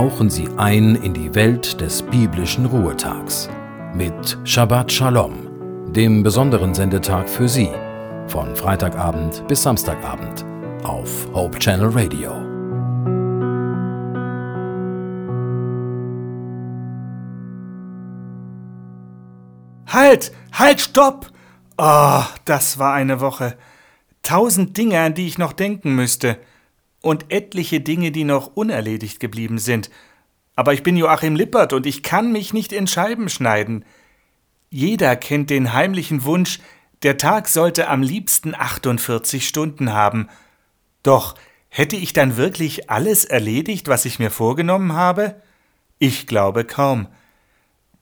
tauchen Sie ein in die Welt des biblischen Ruhetags mit Shabbat Shalom, dem besonderen Sendetag für Sie, von Freitagabend bis Samstagabend auf Hope Channel Radio. Halt! Halt, stopp! Oh, das war eine Woche. Tausend Dinge, an die ich noch denken müsste und etliche Dinge, die noch unerledigt geblieben sind. Aber ich bin Joachim Lippert und ich kann mich nicht in Scheiben schneiden. Jeder kennt den heimlichen Wunsch, der Tag sollte am liebsten 48 Stunden haben. Doch hätte ich dann wirklich alles erledigt, was ich mir vorgenommen habe? Ich glaube kaum.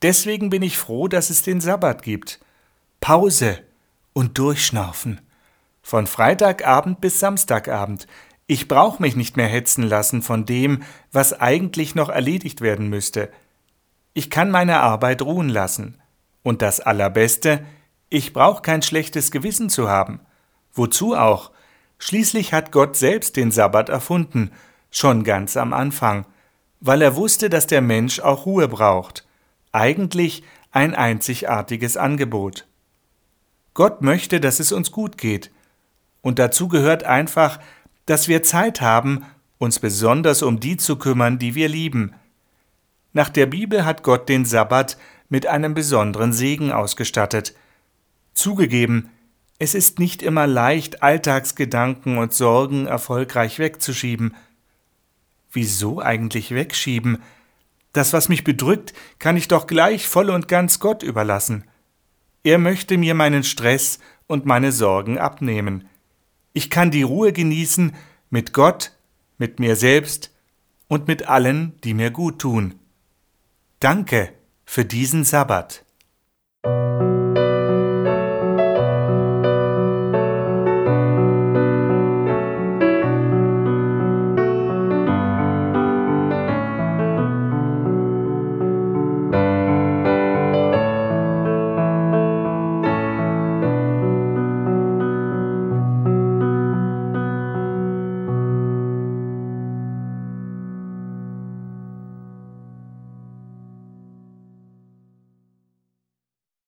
Deswegen bin ich froh, dass es den Sabbat gibt. Pause und Durchschnaufen. Von Freitagabend bis Samstagabend. Ich brauche mich nicht mehr hetzen lassen von dem, was eigentlich noch erledigt werden müsste. Ich kann meine Arbeit ruhen lassen. Und das Allerbeste, ich brauche kein schlechtes Gewissen zu haben. Wozu auch? Schließlich hat Gott selbst den Sabbat erfunden, schon ganz am Anfang, weil er wusste, dass der Mensch auch Ruhe braucht. Eigentlich ein einzigartiges Angebot. Gott möchte, dass es uns gut geht. Und dazu gehört einfach, dass wir Zeit haben, uns besonders um die zu kümmern, die wir lieben. Nach der Bibel hat Gott den Sabbat mit einem besonderen Segen ausgestattet. Zugegeben, es ist nicht immer leicht, Alltagsgedanken und Sorgen erfolgreich wegzuschieben. Wieso eigentlich wegschieben? Das, was mich bedrückt, kann ich doch gleich voll und ganz Gott überlassen. Er möchte mir meinen Stress und meine Sorgen abnehmen. Ich kann die Ruhe genießen mit Gott, mit mir selbst und mit allen, die mir gut tun. Danke für diesen Sabbat.